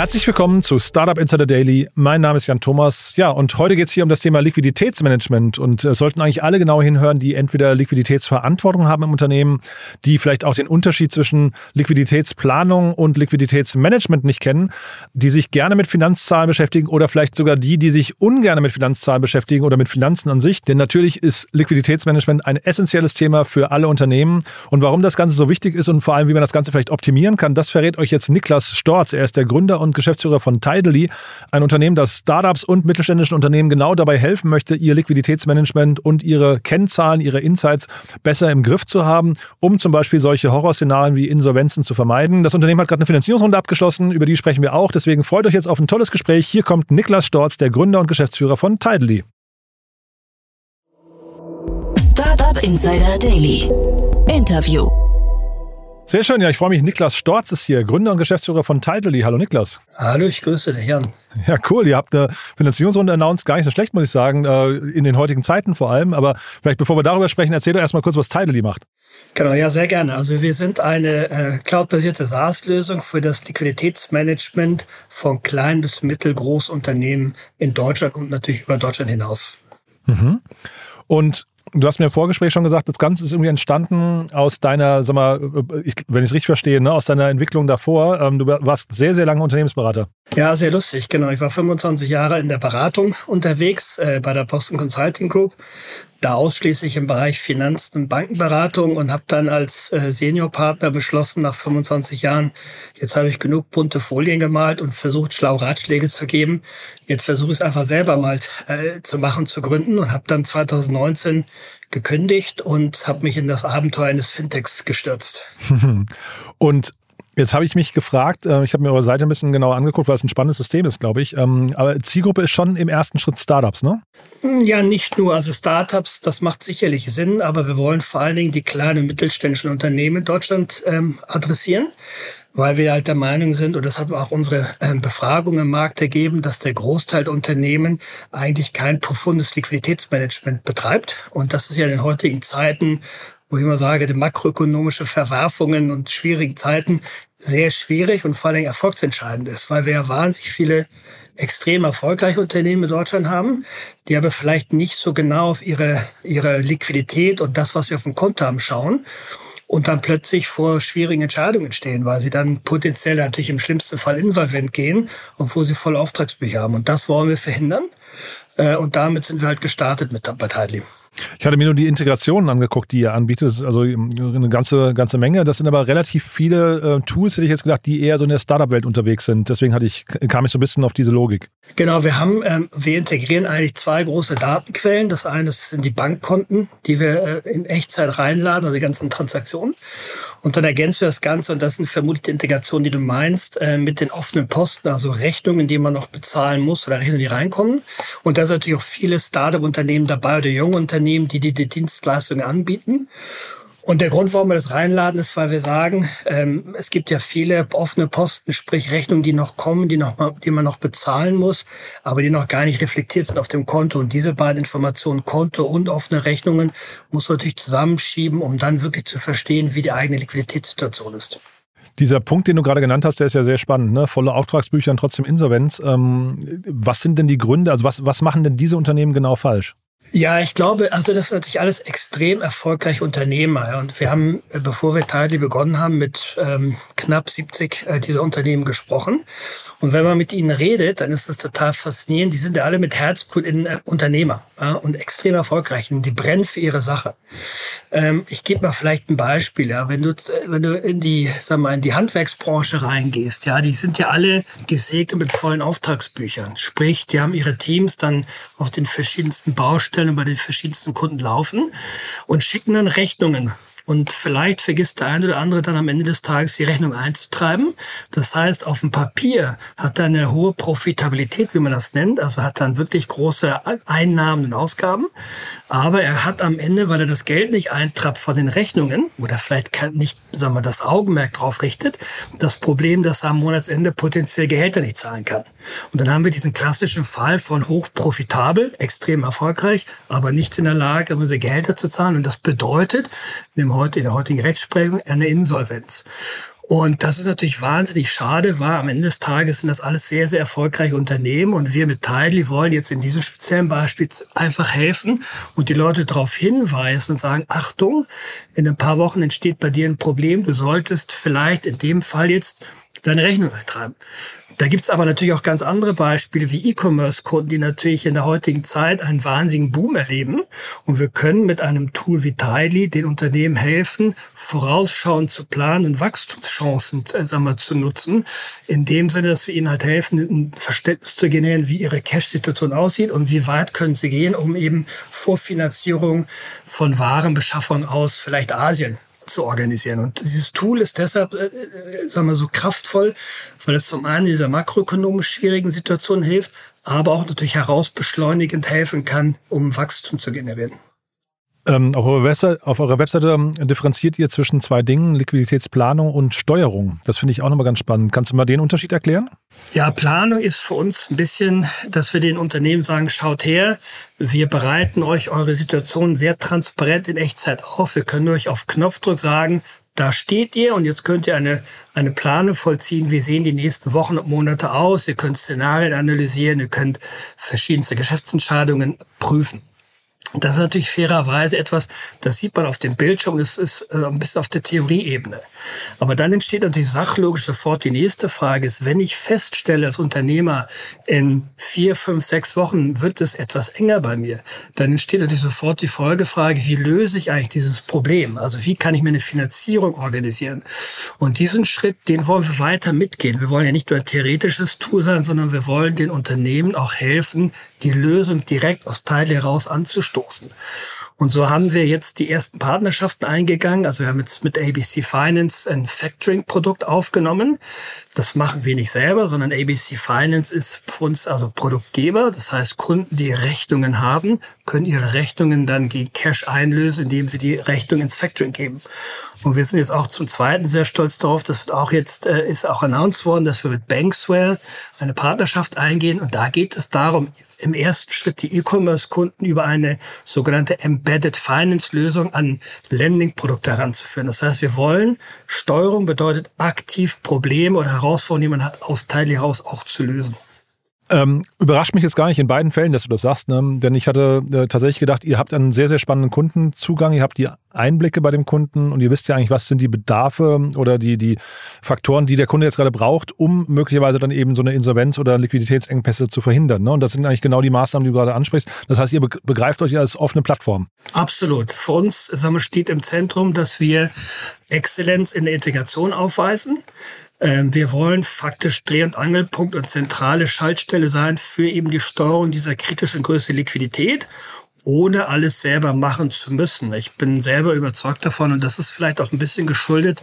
Herzlich willkommen zu Startup Insider Daily. Mein Name ist Jan Thomas. Ja, und heute geht es hier um das Thema Liquiditätsmanagement. Und äh, sollten eigentlich alle genau hinhören, die entweder Liquiditätsverantwortung haben im Unternehmen, die vielleicht auch den Unterschied zwischen Liquiditätsplanung und Liquiditätsmanagement nicht kennen, die sich gerne mit Finanzzahlen beschäftigen oder vielleicht sogar die, die sich ungern mit Finanzzahlen beschäftigen oder mit Finanzen an sich. Denn natürlich ist Liquiditätsmanagement ein essentielles Thema für alle Unternehmen. Und warum das Ganze so wichtig ist und vor allem, wie man das Ganze vielleicht optimieren kann, das verrät euch jetzt Niklas Storz. Er ist der Gründer und Geschäftsführer von Tidally, ein Unternehmen, das Startups und mittelständischen Unternehmen genau dabei helfen möchte, ihr Liquiditätsmanagement und ihre Kennzahlen, ihre Insights besser im Griff zu haben, um zum Beispiel solche Horrorszenarien wie Insolvenzen zu vermeiden. Das Unternehmen hat gerade eine Finanzierungsrunde abgeschlossen, über die sprechen wir auch. Deswegen freut euch jetzt auf ein tolles Gespräch. Hier kommt Niklas Storz, der Gründer und Geschäftsführer von Tidally. Startup Insider Daily. Interview. Sehr schön, ja, ich freue mich. Niklas Storz ist hier, Gründer und Geschäftsführer von Tidally. Hallo Niklas. Hallo, ich grüße dich, Jan. Ja, cool. Ihr habt eine Finanzierungsrunde announced. Gar nicht so schlecht, muss ich sagen, äh, in den heutigen Zeiten vor allem. Aber vielleicht bevor wir darüber sprechen, erzähl doch erstmal kurz, was Tidally macht. Genau, ja, sehr gerne. Also wir sind eine äh, cloudbasierte SaaS-Lösung für das Liquiditätsmanagement von kleinen bis mittelgroßen Unternehmen in Deutschland und natürlich über Deutschland hinaus. Mhm. Und Du hast mir im Vorgespräch schon gesagt, das Ganze ist irgendwie entstanden aus deiner, sag mal, ich, wenn ich es richtig verstehe, ne, aus deiner Entwicklung davor. Ähm, du warst sehr, sehr lange Unternehmensberater. Ja, sehr lustig, genau. Ich war 25 Jahre in der Beratung unterwegs äh, bei der Boston Consulting Group, da ausschließlich im Bereich Finanzen und Bankenberatung und habe dann als äh, Seniorpartner beschlossen, nach 25 Jahren, jetzt habe ich genug bunte Folien gemalt und versucht, schlau Ratschläge zu geben. Jetzt versuche ich es einfach selber mal äh, zu machen, zu gründen und habe dann 2019 gekündigt und habe mich in das Abenteuer eines Fintechs gestürzt. und Jetzt habe ich mich gefragt, äh, ich habe mir eure Seite ein bisschen genauer angeguckt, weil es ein spannendes System ist, glaube ich. Ähm, aber Zielgruppe ist schon im ersten Schritt Startups, ne? Hm, ja, nicht nur. Also Startups, das macht sicherlich Sinn, aber wir wollen vor allen Dingen die kleinen und mittelständischen Unternehmen in Deutschland ähm, adressieren, weil wir halt der Meinung sind, und das hat auch unsere ähm, Befragung im Markt ergeben, dass der Großteil der Unternehmen eigentlich kein profundes Liquiditätsmanagement betreibt. Und das ist ja in den heutigen Zeiten wo ich immer sage, die makroökonomische Verwerfungen und schwierigen Zeiten sehr schwierig und vor allem erfolgsentscheidend ist, weil wir ja wahnsinnig viele extrem erfolgreiche Unternehmen in Deutschland haben, die aber vielleicht nicht so genau auf ihre, ihre Liquidität und das, was sie auf dem Konto haben, schauen und dann plötzlich vor schwierigen Entscheidungen stehen, weil sie dann potenziell natürlich im schlimmsten Fall insolvent gehen, obwohl sie voll Auftragsbücher haben. Und das wollen wir verhindern. Äh, und damit sind wir halt gestartet mit bei Tidely. Ich hatte mir nur die Integrationen angeguckt, die ihr anbietet. Also eine ganze, ganze Menge. Das sind aber relativ viele äh, Tools, hätte ich jetzt gedacht, die eher so in der Startup-Welt unterwegs sind. Deswegen hatte ich, kam ich so ein bisschen auf diese Logik. Genau, wir haben, ähm, wir integrieren eigentlich zwei große Datenquellen. Das eine sind die Bankkonten, die wir äh, in Echtzeit reinladen, also die ganzen Transaktionen. Und dann ergänzen wir das Ganze, und das sind vermutlich die Integrationen, die du meinst, äh, mit den offenen Posten, also Rechnungen, die man noch bezahlen muss oder Rechnungen, die reinkommen. Und da sind natürlich auch viele Startup-Unternehmen dabei oder junge Unternehmen, die die, die Dienstleistungen anbieten. Und der Grund, warum wir das reinladen, ist, weil wir sagen, ähm, es gibt ja viele offene Posten, sprich Rechnungen, die noch kommen, die, noch mal, die man noch bezahlen muss, aber die noch gar nicht reflektiert sind auf dem Konto. Und diese beiden Informationen, Konto und offene Rechnungen, muss man natürlich zusammenschieben, um dann wirklich zu verstehen, wie die eigene Liquiditätssituation ist. Dieser Punkt, den du gerade genannt hast, der ist ja sehr spannend. Ne? Volle Auftragsbücher und trotzdem Insolvenz. Ähm, was sind denn die Gründe? Also was, was machen denn diese Unternehmen genau falsch? Ja, ich glaube, also das ist natürlich alles extrem erfolgreiche Unternehmer. Und wir haben, bevor wir Tidely begonnen haben, mit ähm, knapp 70 äh, dieser Unternehmen gesprochen. Und wenn man mit ihnen redet, dann ist das total faszinierend. Die sind ja alle mit Herzblut in äh, Unternehmer ja, und extrem erfolgreich. Und die brennen für ihre Sache. Ähm, ich gebe mal vielleicht ein Beispiel. Ja, wenn du wenn du in die, sag mal, in die Handwerksbranche reingehst, ja, die sind ja alle gesegnet mit vollen Auftragsbüchern. Sprich, die haben ihre Teams dann auf den verschiedensten Baustellen bei den verschiedensten Kunden laufen und schicken dann Rechnungen und vielleicht vergisst der eine oder andere dann am Ende des Tages die Rechnung einzutreiben. Das heißt, auf dem Papier hat er eine hohe Profitabilität, wie man das nennt. Also hat dann wirklich große Einnahmen und Ausgaben. Aber er hat am Ende, weil er das Geld nicht eintrappt von den Rechnungen oder vielleicht nicht, sagen wir, das Augenmerk drauf richtet, das Problem, dass er am Monatsende potenziell Gehälter nicht zahlen kann. Und dann haben wir diesen klassischen Fall von hochprofitabel, extrem erfolgreich, aber nicht in der Lage, unsere Gehälter zu zahlen. Und das bedeutet in, dem, in der heutigen Rechtsprechung eine Insolvenz. Und das ist natürlich wahnsinnig schade, weil am Ende des Tages sind das alles sehr, sehr erfolgreiche Unternehmen und wir mit Tidely wollen jetzt in diesem speziellen Beispiel einfach helfen und die Leute darauf hinweisen und sagen, Achtung, in ein paar Wochen entsteht bei dir ein Problem, du solltest vielleicht in dem Fall jetzt deine Rechnung eintreiben. Da gibt's aber natürlich auch ganz andere Beispiele wie E-Commerce-Kunden, die natürlich in der heutigen Zeit einen wahnsinnigen Boom erleben. Und wir können mit einem Tool wie Tiley den Unternehmen helfen, vorausschauend zu planen und Wachstumschancen äh, sagen wir, zu nutzen. In dem Sinne, dass wir ihnen halt helfen, ein Verständnis zu generieren, wie ihre Cash-Situation aussieht und wie weit können sie gehen, um eben Vorfinanzierung von Warenbeschaffung aus vielleicht Asien zu organisieren. Und dieses Tool ist deshalb, äh, äh, sagen wir so, kraftvoll, weil es zum einen in dieser makroökonomisch schwierigen Situation hilft, aber auch natürlich herausbeschleunigend helfen kann, um Wachstum zu generieren. Ähm, auf, eurer Webseite, auf, eurer Webseite, differenziert ihr zwischen zwei Dingen, Liquiditätsplanung und Steuerung. Das finde ich auch nochmal ganz spannend. Kannst du mal den Unterschied erklären? Ja, Planung ist für uns ein bisschen, dass wir den Unternehmen sagen, schaut her, wir bereiten euch eure Situation sehr transparent in Echtzeit auf. Wir können euch auf Knopfdruck sagen, da steht ihr und jetzt könnt ihr eine, eine Planung vollziehen. Wie sehen die nächsten Wochen und Monate aus? Ihr könnt Szenarien analysieren, ihr könnt verschiedenste Geschäftsentscheidungen prüfen. Das ist natürlich fairerweise etwas, das sieht man auf dem Bildschirm, das ist äh, ein bisschen auf der Theorieebene. Aber dann entsteht natürlich sachlogisch sofort die nächste Frage ist, wenn ich feststelle als Unternehmer, in vier, fünf, sechs Wochen wird es etwas enger bei mir, dann entsteht natürlich sofort die Folgefrage, wie löse ich eigentlich dieses Problem? Also wie kann ich mir eine Finanzierung organisieren? Und diesen Schritt, den wollen wir weiter mitgehen. Wir wollen ja nicht nur ein theoretisches Tool sein, sondern wir wollen den Unternehmen auch helfen, die Lösung direkt aus Teile heraus anzustoßen. Und so haben wir jetzt die ersten Partnerschaften eingegangen. Also wir haben jetzt mit ABC Finance ein Factoring-Produkt aufgenommen. Das machen wir nicht selber, sondern ABC Finance ist für uns also Produktgeber. Das heißt, Kunden, die Rechnungen haben, können ihre Rechnungen dann gegen Cash einlösen, indem sie die Rechnung ins Factoring geben. Und wir sind jetzt auch zum Zweiten sehr stolz darauf. Das wird auch jetzt, äh, ist auch announced worden, dass wir mit Banksware eine Partnerschaft eingehen. Und da geht es darum, im ersten Schritt die E-Commerce-Kunden über eine sogenannte Embedded Finance-Lösung an Lending-Produkte heranzuführen. Das heißt, wir wollen, Steuerung bedeutet aktiv Probleme oder Herausforderungen, die man hat, aus Teil heraus auch zu lösen. Ähm, überrascht mich jetzt gar nicht in beiden Fällen, dass du das sagst, ne? denn ich hatte äh, tatsächlich gedacht, ihr habt einen sehr, sehr spannenden Kundenzugang, ihr habt die Einblicke bei dem Kunden und ihr wisst ja eigentlich, was sind die Bedarfe oder die, die Faktoren, die der Kunde jetzt gerade braucht, um möglicherweise dann eben so eine Insolvenz oder Liquiditätsengpässe zu verhindern. Ne? Und das sind eigentlich genau die Maßnahmen, die du gerade ansprichst. Das heißt, ihr begreift euch als offene Plattform. Absolut. Für uns sagen wir, steht im Zentrum, dass wir Exzellenz in der Integration aufweisen. Ähm, wir wollen faktisch Dreh- und Angelpunkt und zentrale Schaltstelle sein für eben die Steuerung dieser kritischen Größe Liquidität ohne alles selber machen zu müssen. Ich bin selber überzeugt davon und das ist vielleicht auch ein bisschen geschuldet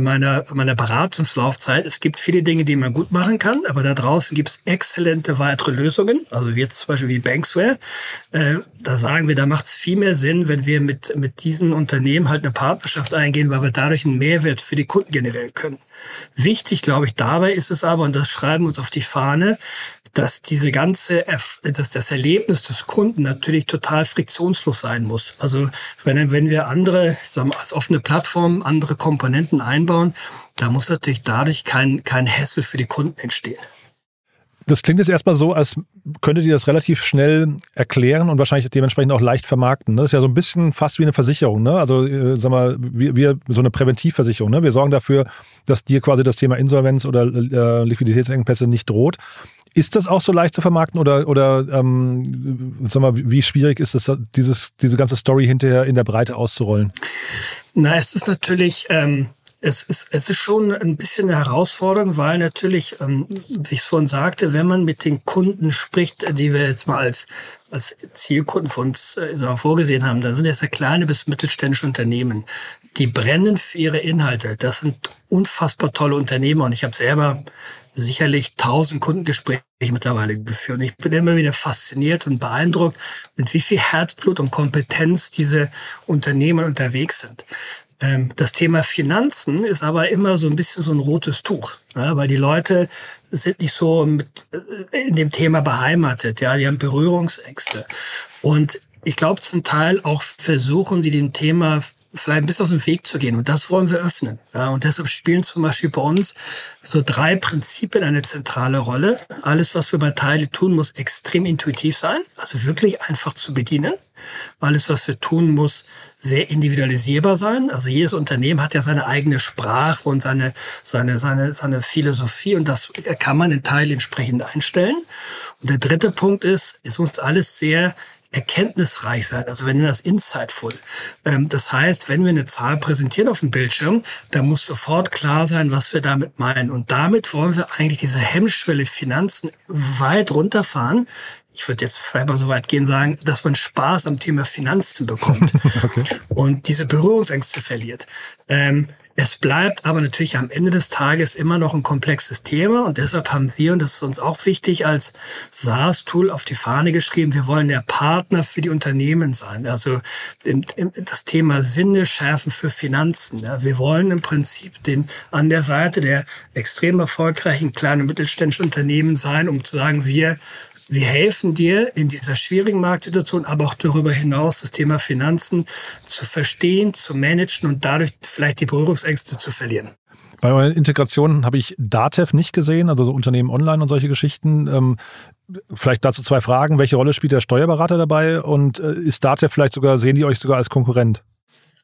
meiner, meiner Beratungslaufzeit. Es gibt viele Dinge, die man gut machen kann, aber da draußen gibt es exzellente weitere Lösungen. Also jetzt zum Beispiel wie Banksware. Äh, da sagen wir, da macht es viel mehr Sinn, wenn wir mit, mit diesen Unternehmen halt eine Partnerschaft eingehen, weil wir dadurch einen Mehrwert für die Kunden generieren können. Wichtig, glaube ich, dabei ist es aber, und das schreiben wir uns auf die Fahne, dass diese ganze, dass das Erlebnis des Kunden natürlich total friktionslos sein muss. Also wenn, wenn wir andere, sagen wir, als offene Plattform andere Komponenten einbauen, da muss natürlich dadurch kein, kein Hassel für die Kunden entstehen. Das klingt jetzt erstmal so, als könntet ihr das relativ schnell erklären und wahrscheinlich dementsprechend auch leicht vermarkten. Ne? Das ist ja so ein bisschen fast wie eine Versicherung. Ne? Also, äh, sag mal, wir, wir so eine Präventivversicherung. Ne? Wir sorgen dafür, dass dir quasi das Thema Insolvenz oder äh, Liquiditätsengpässe nicht droht. Ist das auch so leicht zu vermarkten oder, oder ähm, sag mal, wie schwierig ist es, dieses, diese ganze Story hinterher in der Breite auszurollen? Na, es ist natürlich, ähm, es ist, es ist schon ein bisschen eine Herausforderung, weil natürlich, ähm, wie ich es vorhin sagte, wenn man mit den Kunden spricht, die wir jetzt mal als, als Zielkunden von uns äh, vorgesehen haben, da sind es ja kleine bis mittelständische Unternehmen, die brennen für ihre Inhalte. Das sind unfassbar tolle Unternehmer und ich habe selber sicherlich tausend Kundengespräche mittlerweile geführt. Und ich bin immer wieder fasziniert und beeindruckt, mit wie viel Herzblut und Kompetenz diese Unternehmen unterwegs sind. Ähm, das Thema Finanzen ist aber immer so ein bisschen so ein rotes Tuch, weil die Leute sind nicht so mit, äh, in dem Thema beheimatet, ja, die haben Berührungsängste. Und ich glaube zum Teil auch versuchen sie dem Thema vielleicht ein bisschen aus dem Weg zu gehen. Und das wollen wir öffnen. Ja, und deshalb spielen zum Beispiel bei uns so drei Prinzipien eine zentrale Rolle. Alles, was wir bei Teile tun, muss extrem intuitiv sein, also wirklich einfach zu bedienen. Alles, was wir tun, muss sehr individualisierbar sein. Also jedes Unternehmen hat ja seine eigene Sprache und seine, seine, seine, seine Philosophie und das kann man in Teile entsprechend einstellen. Und der dritte Punkt ist, es muss alles sehr erkenntnisreich sein. Also wir nennen das insightful. Ähm, das heißt, wenn wir eine Zahl präsentieren auf dem Bildschirm, dann muss sofort klar sein, was wir damit meinen. Und damit wollen wir eigentlich diese Hemmschwelle Finanzen weit runterfahren. Ich würde jetzt vielleicht mal so weit gehen sagen, dass man Spaß am Thema Finanzen bekommt okay. und diese Berührungsängste verliert. Ähm, es bleibt aber natürlich am Ende des Tages immer noch ein komplexes Thema und deshalb haben wir, und das ist uns auch wichtig, als SaaS-Tool auf die Fahne geschrieben, wir wollen der Partner für die Unternehmen sein. Also das Thema Sinne schärfen für Finanzen. Wir wollen im Prinzip den, an der Seite der extrem erfolgreichen kleinen und mittelständischen Unternehmen sein, um zu sagen, wir wir helfen dir in dieser schwierigen Marktsituation, aber auch darüber hinaus das Thema Finanzen zu verstehen, zu managen und dadurch vielleicht die Berührungsängste zu verlieren. Bei euren Integrationen habe ich Datev nicht gesehen, also so Unternehmen online und solche Geschichten. Ähm, vielleicht dazu zwei Fragen. Welche Rolle spielt der Steuerberater dabei und äh, ist Datev vielleicht sogar, sehen die euch sogar als Konkurrent?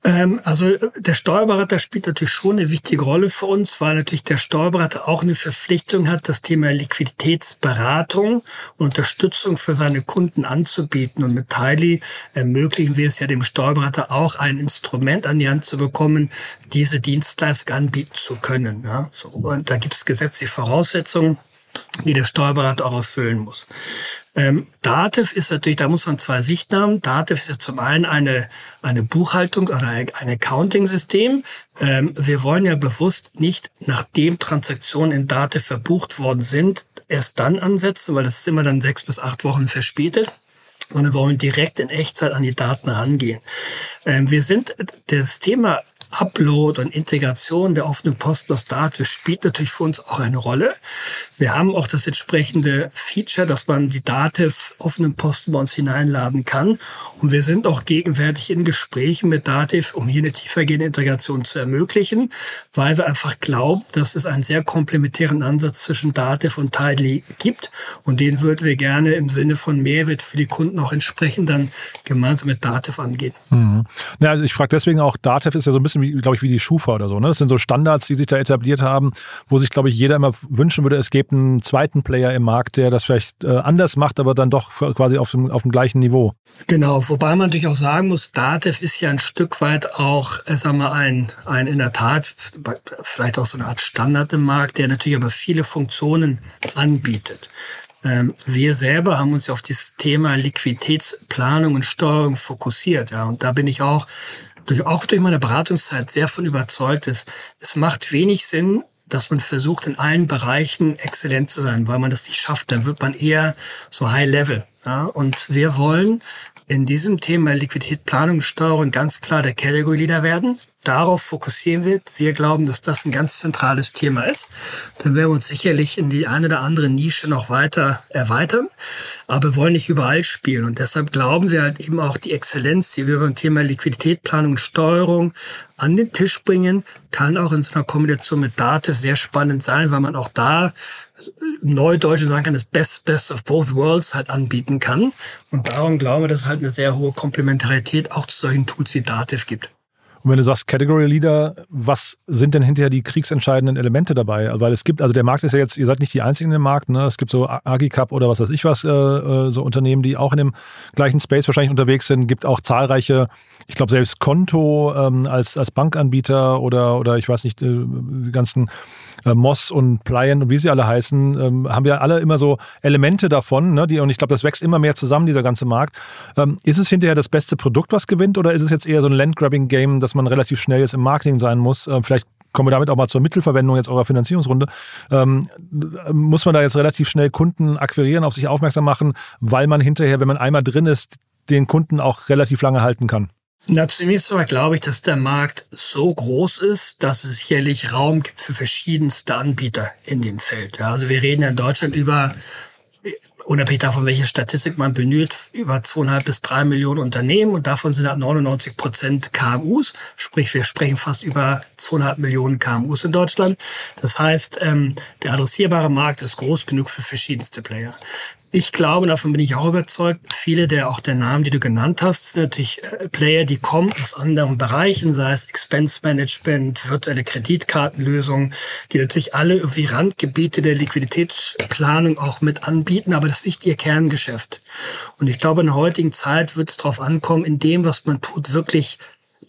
Ähm, also der Steuerberater spielt natürlich schon eine wichtige Rolle für uns, weil natürlich der Steuerberater auch eine Verpflichtung hat, das Thema Liquiditätsberatung und Unterstützung für seine Kunden anzubieten. Und mit Tiley ermöglichen wir es ja dem Steuerberater auch, ein Instrument an die Hand zu bekommen, diese Dienstleistung anbieten zu können. Ja, so, und da gibt es gesetzliche Voraussetzungen die der Steuerberater auch erfüllen muss. Ähm, Datev ist natürlich, da muss man zwei Sichten haben. Datev ist ja zum einen eine, eine Buchhaltung oder ein, ein Accounting-System. Ähm, wir wollen ja bewusst nicht, nachdem Transaktionen in Datev verbucht worden sind, erst dann ansetzen, weil das ist immer dann sechs bis acht Wochen verspätet sondern wir wollen direkt in Echtzeit an die Daten rangehen. Ähm, wir sind das Thema Upload und Integration der offenen Posten aus Daten spielt natürlich für uns auch eine Rolle. Wir haben auch das entsprechende Feature, dass man die Dativ offenen Posten bei uns hineinladen kann. Und wir sind auch gegenwärtig in Gesprächen mit Dativ, um hier eine tiefergehende Integration zu ermöglichen, weil wir einfach glauben, dass es einen sehr komplementären Ansatz zwischen Dativ und Tidely gibt. Und den würden wir gerne im Sinne von Mehrwert für die Kunden auch entsprechend dann gemeinsam mit Dativ angehen. Mhm. Ja, also ich frage deswegen auch, Dativ ist ja so ein bisschen wie, glaube ich, wie die Schufa oder so. Ne? Das sind so Standards, die sich da etabliert haben, wo sich, glaube ich, jeder immer wünschen würde, es gäbe einen zweiten Player im Markt, der das vielleicht äh, anders macht, aber dann doch quasi auf dem, auf dem gleichen Niveau. Genau, wobei man natürlich auch sagen muss, Datev ist ja ein Stück weit auch, äh, sagen wir, ein, ein in der Tat vielleicht auch so eine Art Standard im Markt, der natürlich aber viele Funktionen anbietet. Ähm, wir selber haben uns auf dieses Thema Liquiditätsplanung und Steuerung fokussiert. Ja, und da bin ich auch durch, auch durch meine Beratungszeit sehr von überzeugt ist, es macht wenig Sinn, dass man versucht, in allen Bereichen exzellent zu sein, weil man das nicht schafft. Dann wird man eher so High Level. Ja? Und wir wollen in diesem Thema Liquidität, Planung, Steuerung ganz klar der Category Leader werden darauf fokussieren wird. Wir glauben, dass das ein ganz zentrales Thema ist. Dann werden wir uns sicherlich in die eine oder andere Nische noch weiter erweitern, aber wollen nicht überall spielen. Und deshalb glauben wir halt eben auch die Exzellenz, die wir beim Thema Liquidität, Planung und Steuerung an den Tisch bringen, kann auch in so einer Kombination mit Dativ sehr spannend sein, weil man auch da Neudeutsch sagen kann, das Best, Best of both worlds halt anbieten kann. Und darum glauben wir, dass es halt eine sehr hohe Komplementarität auch zu solchen Tools wie Dativ gibt. Und wenn du sagst Category Leader, was sind denn hinterher die kriegsentscheidenden Elemente dabei? Weil es gibt, also der Markt ist ja jetzt, ihr seid nicht die einzigen im Markt, ne? Es gibt so Agicap oder was weiß ich was, äh, äh, so Unternehmen, die auch in dem gleichen Space wahrscheinlich unterwegs sind. Gibt auch zahlreiche, ich glaube selbst Konto ähm, als, als Bankanbieter oder, oder ich weiß nicht, äh, die ganzen äh, Moss und Pliant und wie sie alle heißen, ähm, haben wir alle immer so Elemente davon. Ne, die, und ich glaube, das wächst immer mehr zusammen, dieser ganze Markt. Ähm, ist es hinterher das beste Produkt, was gewinnt, oder ist es jetzt eher so ein Landgrabbing-Game, dass man relativ schnell jetzt im Marketing sein muss? Ähm, vielleicht kommen wir damit auch mal zur Mittelverwendung jetzt eurer Finanzierungsrunde. Ähm, muss man da jetzt relativ schnell Kunden akquirieren, auf sich aufmerksam machen, weil man hinterher, wenn man einmal drin ist, den Kunden auch relativ lange halten kann? Na, zunächst einmal glaube ich, dass der Markt so groß ist, dass es sicherlich Raum gibt für verschiedenste Anbieter in dem Feld. Ja, also wir reden ja in Deutschland über unabhängig davon, welche Statistik man bemüht, über zweieinhalb bis drei Millionen Unternehmen und davon sind halt 99 Prozent KMUs. Sprich, wir sprechen fast über zweieinhalb Millionen KMUs in Deutschland. Das heißt, ähm, der adressierbare Markt ist groß genug für verschiedenste Player. Ich glaube, davon bin ich auch überzeugt, viele der auch der Namen, die du genannt hast, sind natürlich äh, Player, die kommen aus anderen Bereichen, sei es Expense Management, virtuelle Kreditkartenlösungen, die natürlich alle irgendwie Randgebiete der Liquiditätsplanung auch mit anbieten, aber das ist nicht ihr Kerngeschäft. Und ich glaube, in der heutigen Zeit wird es darauf ankommen, in dem, was man tut, wirklich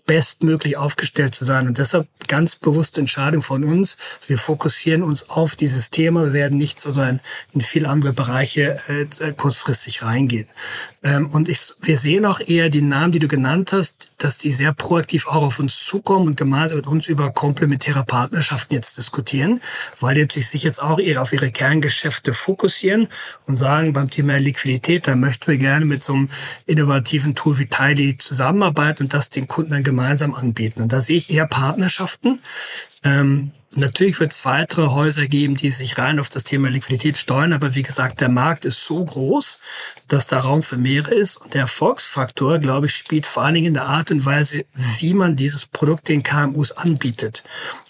bestmöglich aufgestellt zu sein. Und deshalb ganz bewusste Entscheidung von uns. Wir fokussieren uns auf dieses Thema. Wir werden nicht so sein in viele andere Bereiche äh, kurzfristig reingehen. Ähm, und ich, wir sehen auch eher die Namen, die du genannt hast, dass die sehr proaktiv auch auf uns zukommen und gemeinsam mit uns über komplementäre Partnerschaften jetzt diskutieren, weil die natürlich sich jetzt auch eher auf ihre Kerngeschäfte fokussieren und sagen, beim Thema Liquidität, da möchten wir gerne mit so einem innovativen Tool wie Tidy zusammenarbeiten und das den Kunden dann gemeinsam anbieten. Und da sehe ich eher Partnerschaften. Ähm, Natürlich wird es weitere Häuser geben, die sich rein auf das Thema Liquidität steuern, aber wie gesagt, der Markt ist so groß, dass da Raum für mehrere ist. Und der Erfolgsfaktor, glaube ich, spielt vor allen Dingen in der Art und Weise, wie man dieses Produkt den KMUs anbietet.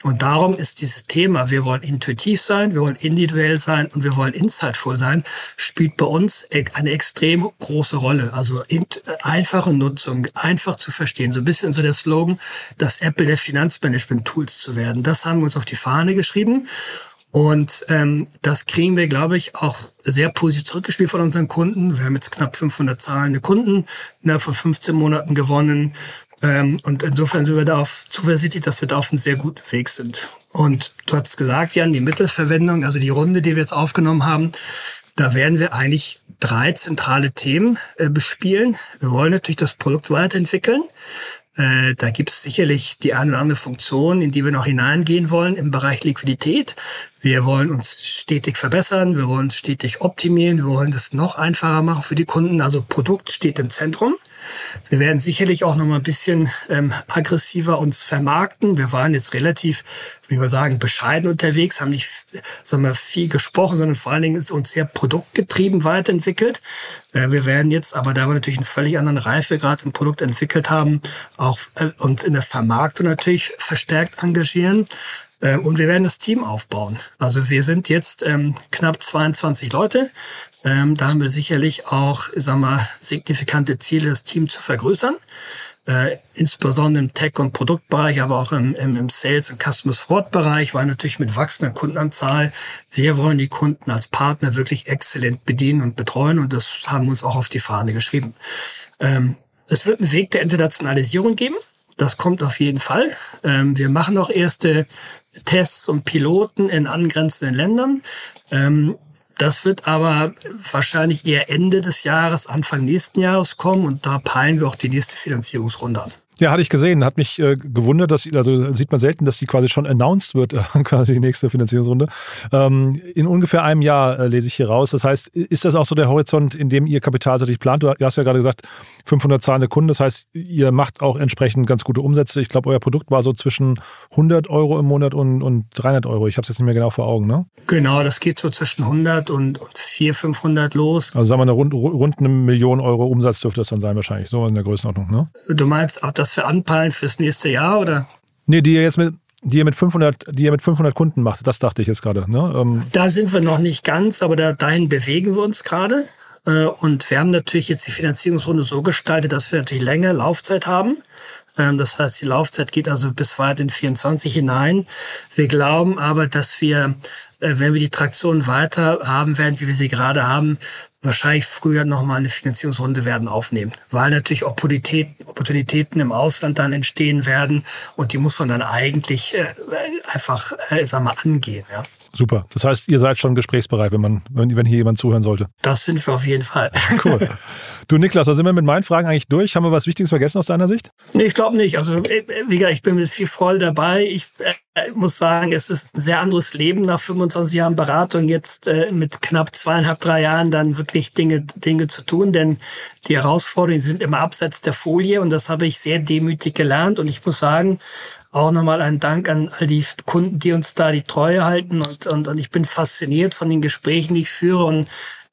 Und darum ist dieses Thema, wir wollen intuitiv sein, wir wollen individuell sein und wir wollen insightful sein, spielt bei uns e-, eine extrem große Rolle. Also einfache Nutzung, einfach zu verstehen. So ein bisschen so der Slogan, das Apple der Finanzmanagement-Tools zu werden. Das haben wir uns auf die Fahne geschrieben. Und ähm, das kriegen wir, glaube ich, auch sehr positiv zurückgespielt von unseren Kunden. Wir haben jetzt knapp 500 zahlende Kunden innerhalb von 15 Monaten gewonnen. Ähm, und insofern sind wir da auf zuversichtlich, dass wir da auf einem sehr guten Weg sind. Und du hast gesagt, Jan, die Mittelverwendung, also die Runde, die wir jetzt aufgenommen haben, da werden wir eigentlich drei zentrale Themen äh, bespielen. Wir wollen natürlich das Produkt weiterentwickeln. Äh, da gibt es sicherlich die eine oder andere Funktion, in die wir noch hineingehen wollen im Bereich Liquidität. Wir wollen uns stetig verbessern, wir wollen uns stetig optimieren, wir wollen das noch einfacher machen für die Kunden. Also Produkt steht im Zentrum. Wir werden sicherlich auch noch mal ein bisschen ähm, aggressiver uns vermarkten. Wir waren jetzt relativ, wie wir sagen, bescheiden unterwegs, haben nicht sagen wir, viel gesprochen, sondern vor allen Dingen ist uns sehr produktgetrieben weiterentwickelt. Äh, wir werden jetzt, aber da wir natürlich einen völlig anderen Reifegrad im Produkt entwickelt haben, auch äh, uns in der Vermarktung natürlich verstärkt engagieren. Äh, und wir werden das Team aufbauen. Also wir sind jetzt ähm, knapp 22 Leute. Ähm, da haben wir sicherlich auch, sagen wir, signifikante Ziele, das Team zu vergrößern. Äh, insbesondere im Tech- und Produktbereich, aber auch im, im, im Sales- und Customer Support-Bereich, weil natürlich mit wachsender Kundenanzahl. Wir wollen die Kunden als Partner wirklich exzellent bedienen und betreuen und das haben wir uns auch auf die Fahne geschrieben. Ähm, es wird einen Weg der Internationalisierung geben. Das kommt auf jeden Fall. Ähm, wir machen auch erste Tests und Piloten in angrenzenden Ländern. Ähm, das wird aber wahrscheinlich eher Ende des Jahres, Anfang nächsten Jahres kommen und da peilen wir auch die nächste Finanzierungsrunde an. Ja, hatte ich gesehen. Hat mich äh, gewundert, dass also sieht man selten, dass die quasi schon announced wird, äh, quasi die nächste Finanzierungsrunde. Ähm, in ungefähr einem Jahr äh, lese ich hier raus. Das heißt, ist das auch so der Horizont, in dem ihr kapitalseitig plant? Du hast ja gerade gesagt, 500 zahlende Kunden. Das heißt, ihr macht auch entsprechend ganz gute Umsätze. Ich glaube, euer Produkt war so zwischen 100 Euro im Monat und, und 300 Euro. Ich habe es jetzt nicht mehr genau vor Augen, ne? Genau, das geht so zwischen 100 und, und 400, 500 los. Also sagen wir, eine rund, rund eine Million Euro Umsatz dürfte das dann sein wahrscheinlich, so in der Größenordnung, ne? Du meinst auch das was wir anpeilen fürs nächste Jahr, oder? Nee, die ihr jetzt mit, die ihr mit 500, die ihr mit 500 Kunden macht, das dachte ich jetzt gerade. Ne? Ähm da sind wir noch nicht ganz, aber da, dahin bewegen wir uns gerade. Äh, und wir haben natürlich jetzt die Finanzierungsrunde so gestaltet, dass wir natürlich länger Laufzeit haben. Ähm, das heißt, die Laufzeit geht also bis weit in 24 hinein. Wir glauben aber, dass wir, äh, wenn wir die Traktion weiter haben werden, wie wir sie gerade haben, wahrscheinlich früher nochmal eine Finanzierungsrunde werden aufnehmen, weil natürlich Opportunitäten, im Ausland dann entstehen werden und die muss man dann eigentlich äh, einfach, äh, sag mal, angehen. Ja. Super. Das heißt, ihr seid schon gesprächsbereit, wenn man, wenn, wenn hier jemand zuhören sollte. Das sind wir auf jeden Fall. Cool. Du, Niklas, da sind wir mit meinen Fragen eigentlich durch. Haben wir was Wichtiges vergessen aus deiner Sicht? Nee, ich glaube nicht. Also, äh, wie gesagt, ich bin mit viel Freude dabei. Ich äh, muss sagen, es ist ein sehr anderes Leben nach 25 Jahren Beratung, jetzt äh, mit knapp zweieinhalb, drei Jahren dann wirklich Dinge, Dinge zu tun. Denn die Herausforderungen sind immer abseits der Folie und das habe ich sehr demütig gelernt. Und ich muss sagen, auch nochmal ein Dank an all die Kunden, die uns da die Treue halten. Und, und, und ich bin fasziniert von den Gesprächen, die ich führe. Und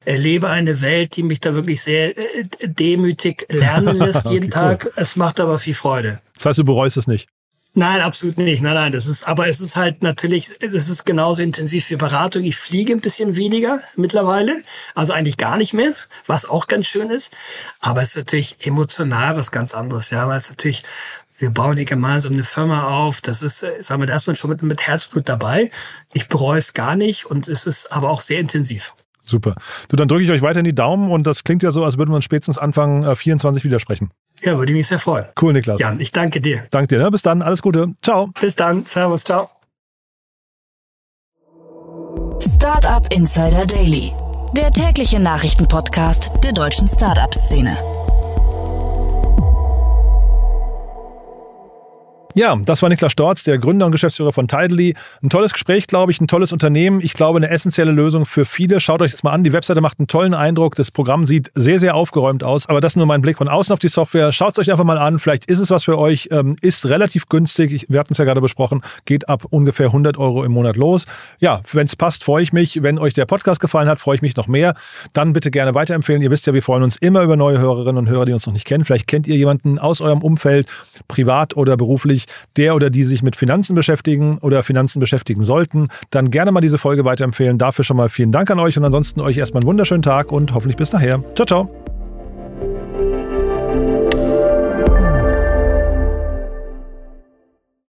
erlebe eine Welt, die mich da wirklich sehr äh, demütig lernen lässt jeden okay, Tag. Cool. Es macht aber viel Freude. Das heißt, du bereust es nicht? Nein, absolut nicht. Nein, nein, das ist, aber es ist halt natürlich, das ist genauso intensiv wie Beratung. Ich fliege ein bisschen weniger mittlerweile, also eigentlich gar nicht mehr, was auch ganz schön ist. Aber es ist natürlich emotional was ganz anderes, ja, weil es natürlich, wir bauen hier gemeinsam eine Firma auf. Das ist, äh, sagen wir, da ist man schon mit, mit Herzblut dabei. Ich bereue es gar nicht und es ist aber auch sehr intensiv. Super. Du, dann drücke ich euch weiter in die Daumen und das klingt ja so, als würde man spätestens Anfang äh, 24 widersprechen. Ja, würde mich sehr freuen. Cool, Niklas. Jan, ich danke dir. Danke dir. Ne? Bis dann. Alles Gute. Ciao. Bis dann. Servus. Ciao. Startup Insider Daily. Der tägliche Nachrichtenpodcast der deutschen Startup-Szene. Ja, das war Niklas Storz, der Gründer und Geschäftsführer von Tidally. Ein tolles Gespräch, glaube ich, ein tolles Unternehmen. Ich glaube, eine essentielle Lösung für viele. Schaut euch das mal an. Die Webseite macht einen tollen Eindruck. Das Programm sieht sehr, sehr aufgeräumt aus. Aber das ist nur mein Blick von außen auf die Software. Schaut es euch einfach mal an. Vielleicht ist es was für euch. Ähm, ist relativ günstig. Wir hatten es ja gerade besprochen. Geht ab ungefähr 100 Euro im Monat los. Ja, wenn es passt, freue ich mich. Wenn euch der Podcast gefallen hat, freue ich mich noch mehr. Dann bitte gerne weiterempfehlen. Ihr wisst ja, wir freuen uns immer über neue Hörerinnen und Hörer, die uns noch nicht kennen. Vielleicht kennt ihr jemanden aus eurem Umfeld, privat oder beruflich, der oder die sich mit Finanzen beschäftigen oder Finanzen beschäftigen sollten, dann gerne mal diese Folge weiterempfehlen. Dafür schon mal vielen Dank an euch und ansonsten euch erstmal einen wunderschönen Tag und hoffentlich bis nachher. Ciao, ciao.